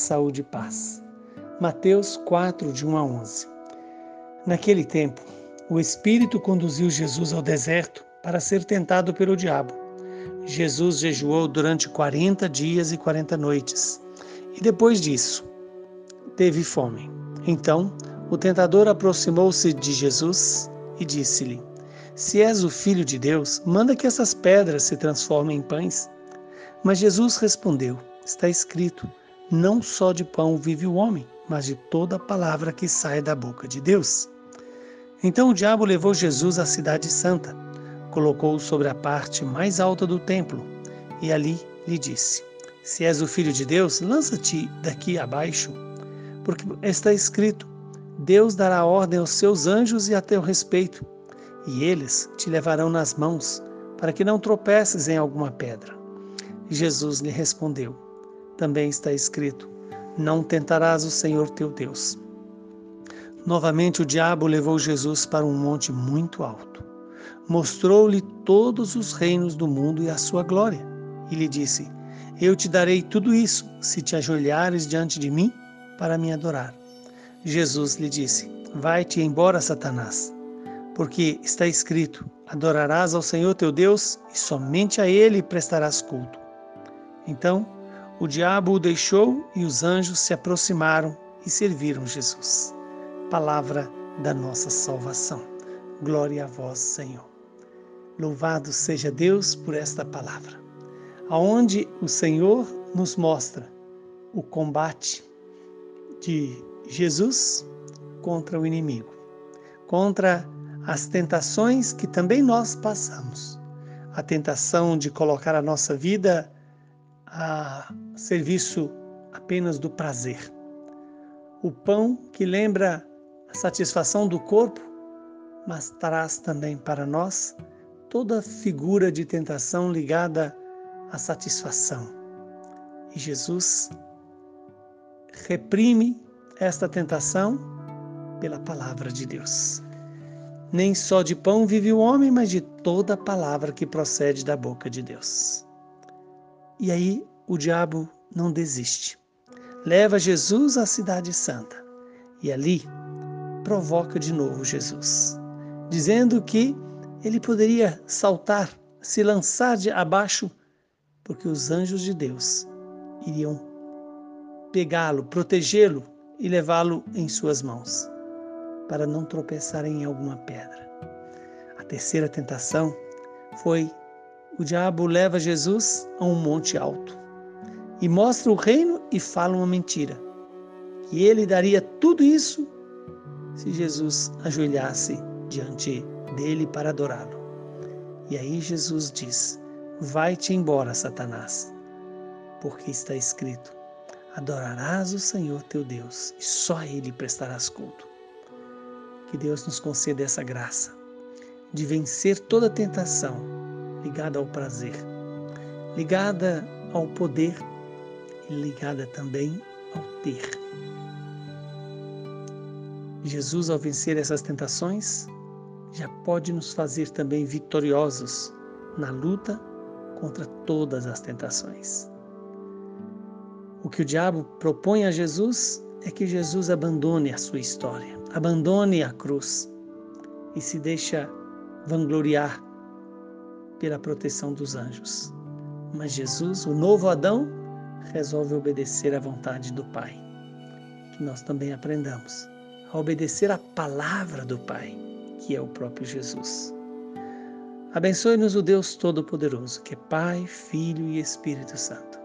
saúde e paz. Mateus 4, de 1 a 11. Naquele tempo, o Espírito conduziu Jesus ao deserto para ser tentado pelo diabo. Jesus jejuou durante 40 dias e 40 noites, e depois disso, teve fome. Então, o tentador aproximou-se de Jesus e disse-lhe: Se és o filho de Deus, manda que essas pedras se transformem em pães. Mas Jesus respondeu: Está escrito: Não só de pão vive o homem, mas de toda palavra que sai da boca de Deus. Então o diabo levou Jesus à cidade santa, colocou-o sobre a parte mais alta do templo e ali lhe disse: Se és o filho de Deus, lança-te daqui abaixo, porque está escrito: Deus dará ordem aos seus anjos e a teu respeito, e eles te levarão nas mãos, para que não tropeces em alguma pedra. Jesus lhe respondeu: Também está escrito: Não tentarás o Senhor teu Deus. Novamente o diabo levou Jesus para um monte muito alto. Mostrou-lhe todos os reinos do mundo e a sua glória. E lhe disse: Eu te darei tudo isso se te ajoelhares diante de mim para me adorar. Jesus lhe disse: Vai-te embora, Satanás, porque está escrito: Adorarás ao Senhor teu Deus e somente a ele prestarás culto. Então o diabo o deixou e os anjos se aproximaram e serviram Jesus. Palavra da nossa salvação. Glória a vós, Senhor. Louvado seja Deus por esta palavra, aonde o Senhor nos mostra o combate de Jesus contra o inimigo, contra as tentações que também nós passamos. A tentação de colocar a nossa vida a serviço apenas do prazer. O pão que lembra a satisfação do corpo, mas traz também para nós toda figura de tentação ligada à satisfação. E Jesus reprime esta tentação pela palavra de Deus. Nem só de pão vive o homem, mas de toda palavra que procede da boca de Deus. E aí o diabo não desiste. Leva Jesus à Cidade Santa e ali provoca de novo Jesus, dizendo que ele poderia saltar, se lançar de abaixo, porque os anjos de Deus iriam pegá-lo, protegê-lo e levá-lo em suas mãos, para não tropeçar em alguma pedra. A terceira tentação foi o diabo leva Jesus a um monte alto e mostra o reino e fala uma mentira. Que ele daria tudo isso se Jesus ajoelhasse diante dele para adorá-lo. E aí Jesus diz: Vai-te embora, Satanás, porque está escrito: Adorarás o Senhor teu Deus e só a Ele prestarás culto. Que Deus nos conceda essa graça de vencer toda tentação ligada ao prazer, ligada ao poder e ligada também ao ter. Jesus, ao vencer essas tentações, já pode nos fazer também vitoriosos na luta contra todas as tentações. O que o diabo propõe a Jesus é que Jesus abandone a sua história, abandone a cruz e se deixa vangloriar pela proteção dos anjos. Mas Jesus, o novo Adão, resolve obedecer à vontade do Pai. Que nós também aprendamos a obedecer à palavra do Pai, que é o próprio Jesus. Abençoe-nos o Deus Todo-Poderoso, que é Pai, Filho e Espírito Santo.